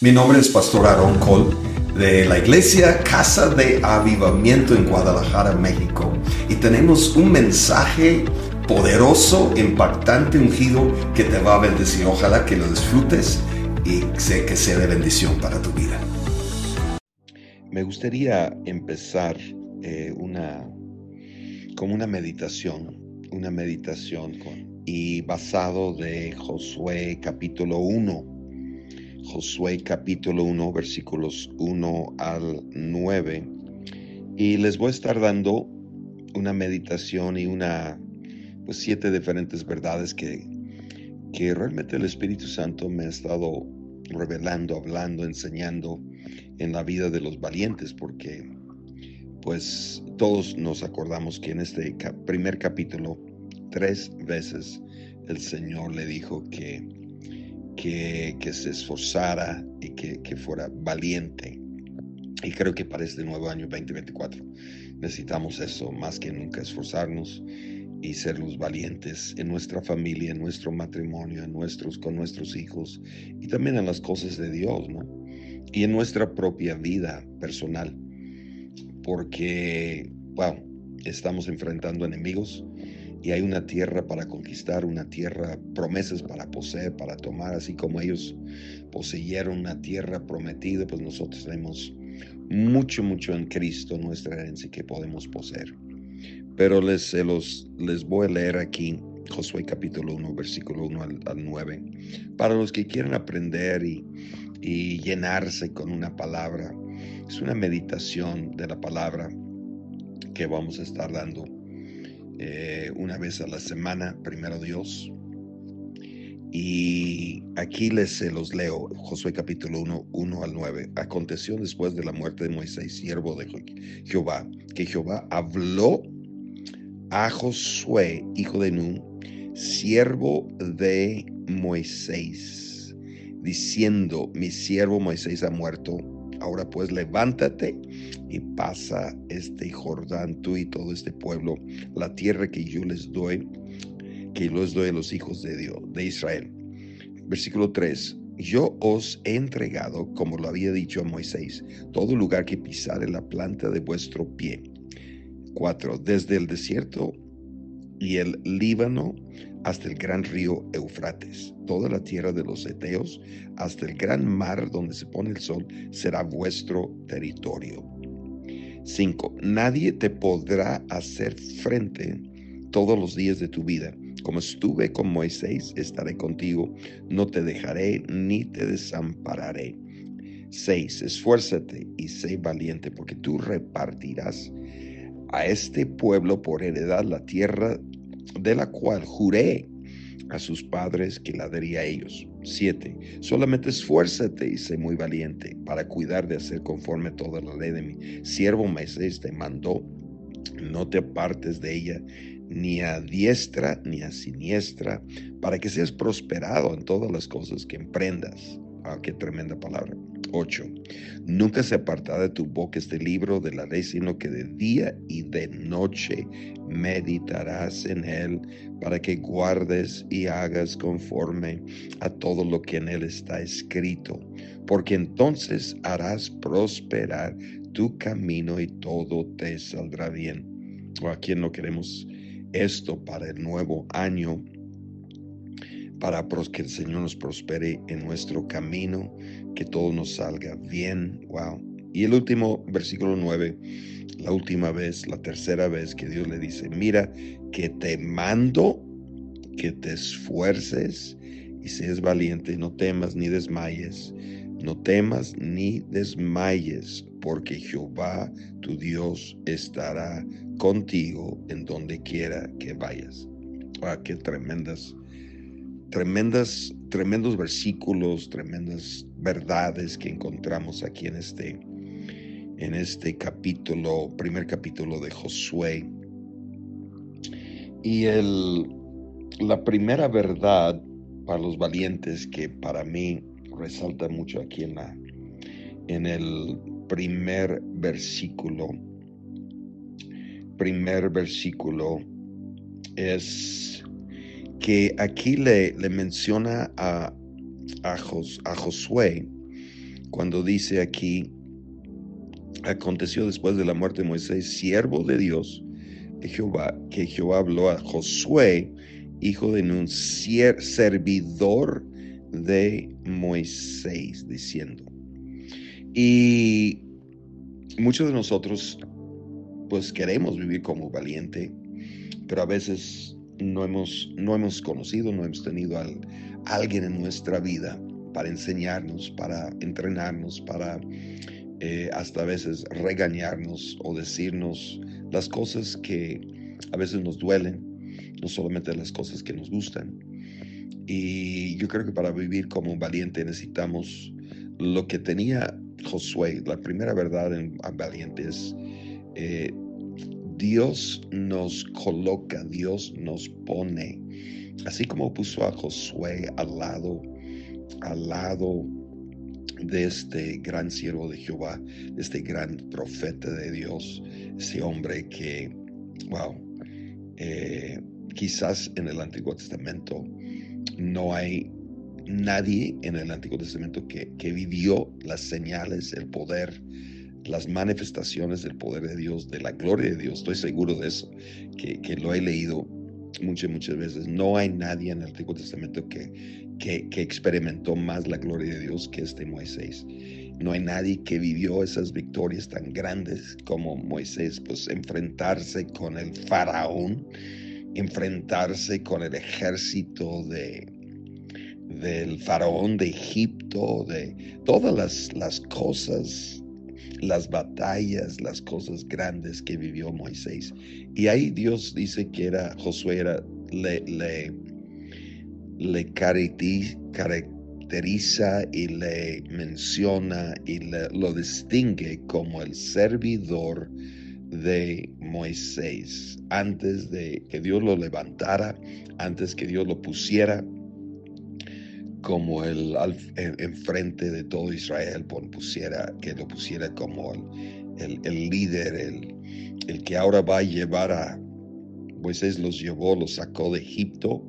Mi nombre es Pastor Aaron Cole de la iglesia Casa de Avivamiento en Guadalajara, México. Y tenemos un mensaje poderoso, impactante, ungido que te va a bendecir. Ojalá que lo disfrutes y sé que sea de bendición para tu vida. Me gustaría empezar eh, una una meditación, una meditación y basado de Josué capítulo 1 Josué capítulo 1, versículos 1 al 9. Y les voy a estar dando una meditación y una, pues siete diferentes verdades que, que realmente el Espíritu Santo me ha estado revelando, hablando, enseñando en la vida de los valientes, porque pues todos nos acordamos que en este primer capítulo, tres veces el Señor le dijo que que, se esforzara y que, fuera valiente. Y creo que para este nuevo año 2024 necesitamos eso más que nunca, esforzarnos y ser los valientes en nuestra familia, en nuestro matrimonio, en nuestros, con nuestros hijos y también en las cosas de Dios, ¿no? Y en nuestra propia vida personal, porque, wow, estamos enfrentando enemigos y hay una tierra para conquistar, una tierra, promesas para poseer, para tomar, así como ellos poseyeron una tierra prometida, pues nosotros tenemos mucho, mucho en Cristo nuestra herencia que podemos poseer. Pero les, les voy a leer aquí Josué capítulo 1, versículo 1 al, 9, para los que quieren aprender y llenarse con una palabra. Es una meditación de la palabra que vamos a estar dando eh, una vez a la semana, primero Dios. Y aquí les se los leo, Josué capítulo 1, 1 al 9. Aconteció después de la muerte de Moisés, siervo de Jehová, que Jehová habló a Josué, hijo de Nun, siervo de Moisés, diciendo, mi siervo Moisés ha muerto Ahora pues levántate y pasa este Jordán, tú y todo este pueblo, la tierra que yo les doy, que yo les doy a los hijos de Dios, de Israel. Versículo 3. Yo os he entregado, como lo había dicho a Moisés, todo lugar que pisare la planta de vuestro pie. 4. Desde el desierto y el Líbano hasta el gran río Eufrates. Toda la tierra de los Eteos, hasta el gran mar donde se pone el sol, será vuestro territorio. 5. Nadie te podrá hacer frente todos los días de tu vida. Como estuve con Moisés, estaré contigo, no te dejaré ni te desampararé. 6. Esfuérzate y sé valiente, porque tú repartirás a este pueblo por heredad la tierra de la cual juré a sus padres que la daría a ellos. 7. Solamente esfuérzate y sé muy valiente para cuidar de hacer conforme toda la ley de mi siervo Moisés te mandó. No te apartes de ella ni a diestra ni a siniestra, para que seas prosperado en todas las cosas que emprendas. Ah, qué tremenda palabra. 8. Nunca se apartará de tu boca este libro de la ley, sino que de día y de noche meditarás en él para que guardes y hagas conforme a todo lo que en él está escrito, porque entonces harás prosperar tu camino y todo te saldrá bien. A quien no queremos esto para el nuevo año para que el Señor nos prospere en nuestro camino, que todo nos salga bien. Wow. Y el último versículo 9, la última vez, la tercera vez que Dios le dice, mira que te mando que te esfuerces y seas valiente, no temas ni desmayes, no temas ni desmayes, porque Jehová tu Dios estará contigo en donde quiera que vayas. Ah, qué tremendas tremendas, tremendos versículos, tremendas verdades que encontramos aquí en este, en este capítulo, primer capítulo de Josué. Y el, la primera verdad para los valientes que para mí resalta mucho aquí en, la, en el primer versículo, primer versículo es que aquí le, menciona a, a, Josué cuando dice aquí, aconteció después de la muerte de Moisés, siervo de Dios, Jehová, que Jehová habló a Josué, hijo de un servidor de Moisés, diciendo. Y muchos de nosotros, pues queremos vivir como valiente, pero a veces no hemos, no hemos conocido, no hemos tenido a alguien en nuestra vida para enseñarnos, para entrenarnos, para eh, hasta a veces regañarnos o decirnos las cosas que a veces nos duelen, no solamente las cosas que nos gustan. Y yo creo que para vivir como un valiente necesitamos lo que tenía Josué. La primera verdad en, valiente es eh, Dios nos coloca, Dios nos pone, así como puso a Josué al lado, al lado de este gran siervo de Jehová, de este gran profeta de Dios, ese hombre que, wow, eh, quizás en el Antiguo Testamento no hay nadie en el Antiguo Testamento que, que vivió las señales, el poder, las manifestaciones del poder de Dios, de la gloria de Dios. Estoy seguro de eso, que, que lo he leído muchas, muchas veces. No hay nadie en el Antiguo Testamento que, que, experimentó más la gloria de Dios que este Moisés. No hay nadie que vivió esas victorias tan grandes como Moisés, pues enfrentarse con el faraón, enfrentarse con el ejército de, del faraón de Egipto, de todas las, las cosas, las batallas, las cosas grandes que vivió Moisés. Y ahí Dios dice que era, Josué le, le le caracteriza y le menciona y lo distingue como el servidor de Moisés. Antes de que Dios lo levantara, antes que Dios lo pusiera como el enfrente de todo Israel, pusiera, que lo pusiera como el, el, líder, el, el que ahora va a llevar a Moisés los llevó, los sacó de Egipto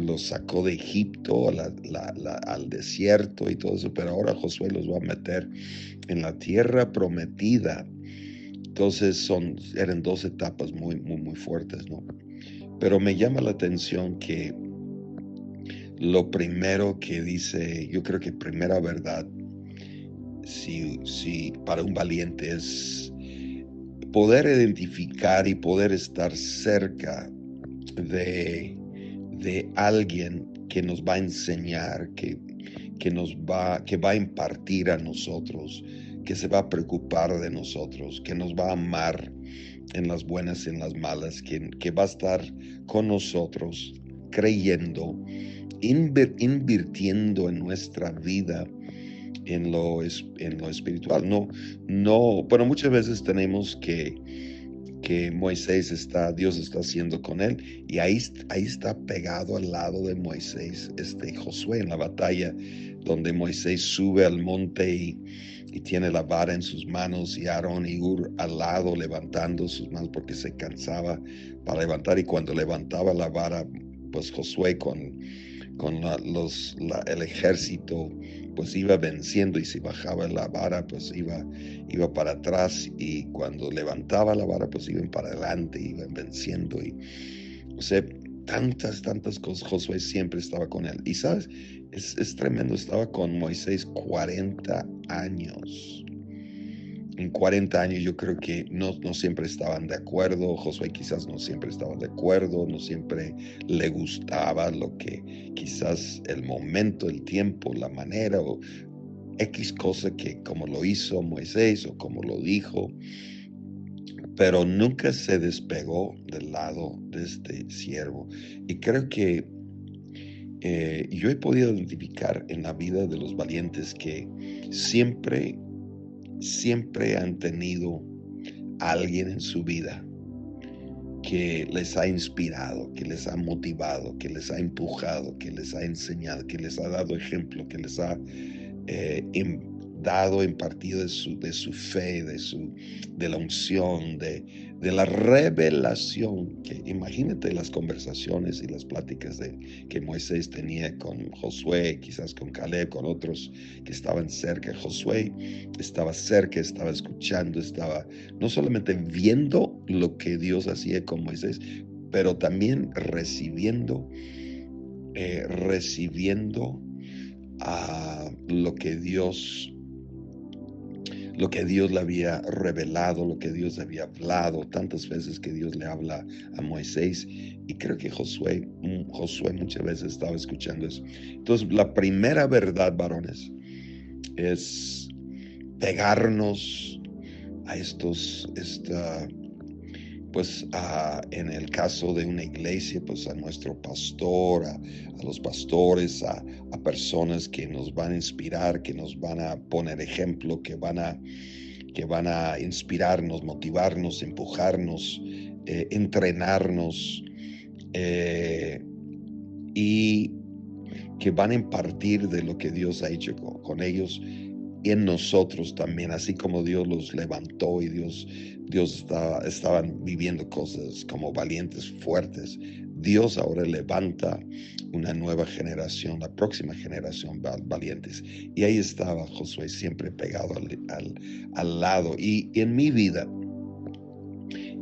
los sacó de Egipto al desierto y todo eso, pero ahora Josué los va a meter en la tierra prometida. Entonces son, eran dos etapas muy, muy, muy fuertes, ¿no? Pero me llama la atención que lo primero que dice, yo creo que primera verdad, si, si para un valiente es poder identificar y poder estar cerca de de alguien que nos va a enseñar, que, que nos va, que va a impartir a nosotros, que se va a preocupar de nosotros, que nos va a amar en las buenas y en las malas, que, que va a estar con nosotros creyendo, invirtiendo en nuestra vida en lo, en lo espiritual. No, no, pero muchas veces tenemos que que Moisés está, Dios está haciendo con él. Y ahí, ahí está pegado al lado de Moisés, este Josué en la batalla, donde Moisés sube al monte y, tiene la vara en sus manos y Aarón y Ur al lado levantando sus manos porque se cansaba para levantar y cuando levantaba la vara, pues Josué con, con los, el ejército pues iba venciendo y si bajaba la vara, pues iba, iba para atrás y cuando levantaba la vara, pues iban para adelante, iban venciendo y, o sea, tantas, tantas cosas, Josué siempre estaba con él. Y sabes, es, es tremendo, estaba con Moisés 40 años en 40 años yo creo que no, no, siempre estaban de acuerdo, Josué quizás no siempre estaba de acuerdo, no siempre le gustaba lo que quizás el momento, el tiempo, la manera o X cosa que como lo hizo Moisés o como lo dijo, pero nunca se despegó del lado de este siervo. Y creo que eh, yo he podido identificar en la vida de los valientes que siempre siempre han tenido alguien en su vida que les ha inspirado, que les ha motivado, que les ha empujado, que les ha enseñado, que les ha dado ejemplo, que les ha eh, dado, impartido de su, de su fe, de, su, de la unción, de, de la revelación. Que imagínate las conversaciones y las pláticas de, que Moisés tenía con Josué, quizás con Caleb, con otros que estaban cerca. Josué estaba cerca, estaba escuchando, estaba no solamente viendo lo que Dios hacía con Moisés, pero también recibiendo, eh, recibiendo a lo que Dios lo que Dios le había revelado, lo que Dios había hablado, tantas veces que Dios le habla a Moisés. Y creo que Josué, mm, Josué muchas veces estaba escuchando eso. Entonces, la primera verdad, varones, es pegarnos a estos, esta, pues en el caso de una iglesia, pues a nuestro pastor, a, los pastores, a, personas que nos van a inspirar, que nos van a poner ejemplo, que van a, que van a inspirarnos, motivarnos, empujarnos, eh, entrenarnos eh, y que van a impartir de lo que Dios ha hecho con ellos en nosotros también, así como Dios los levantó y Dios, Dios estaba, estaban viviendo cosas como valientes, fuertes. Dios ahora levanta una nueva generación, la próxima generación valientes. Y ahí estaba Josué siempre pegado al, al lado. Y en mi vida,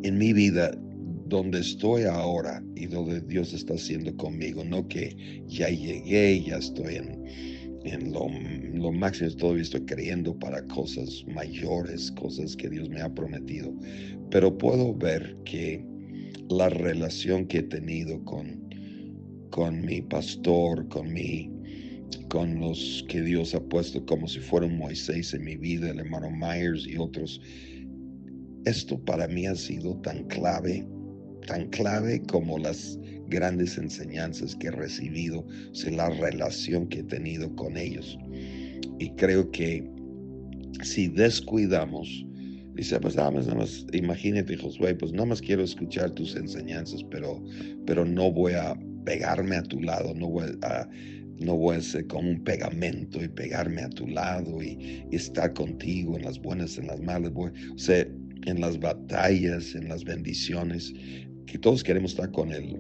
en mi vida, donde estoy ahora y donde Dios está haciendo conmigo, no que ya llegué, ya estoy en en lo, lo máximo todavía estoy creyendo para cosas mayores, cosas que Dios me ha prometido. Pero puedo ver que la relación que he tenido con, con mi pastor, con mi con los que Dios ha puesto como si fueran Moisés en mi vida, el hermano Myers y otros. Esto para mí ha sido tan clave, tan clave como las grandes enseñanzas que he recibido, o la relación que he tenido con ellos. Y creo que si descuidamos, dice, pues nada más, nada más, imagínate Josué, pues nada más quiero escuchar tus enseñanzas, pero, pero no voy a pegarme a tu lado, no voy a, no voy a ser como un pegamento y pegarme a tu lado y, estar contigo en las buenas, en las malas, voy, o sea, en las batallas, en las bendiciones, que todos queremos estar con el,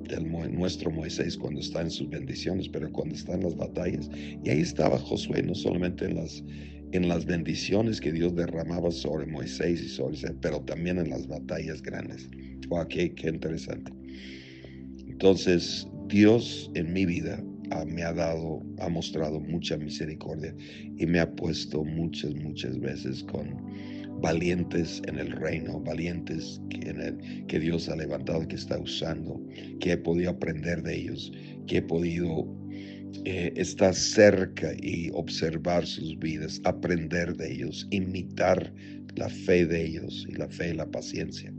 nuestro Moisés cuando está en sus bendiciones, pero cuando está en las batallas. Y ahí estaba Josué, no solamente en las, en las bendiciones que Dios derramaba sobre Moisés y sobre pero también en las batallas grandes. Wow, qué, qué interesante. Entonces, Dios en mi vida me ha dado, ha mostrado mucha misericordia y me ha puesto muchas, muchas veces con valientes en el reino, valientes que, en el, que Dios ha levantado, que está usando, que he podido aprender de ellos, que he podido eh, estar cerca y observar sus vidas, aprender de ellos, imitar la fe de ellos y la fe y la paciencia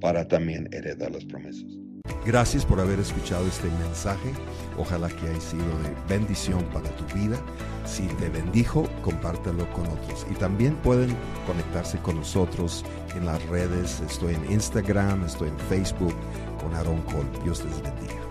para también heredar las promesas. Gracias por haber escuchado este mensaje. Ojalá que haya sido de bendición para tu vida. Si te bendijo, compártelo con otros. Y también pueden conectarse con nosotros en las redes. Estoy en Instagram, estoy en Facebook con Aaron Cole. Dios les bendiga.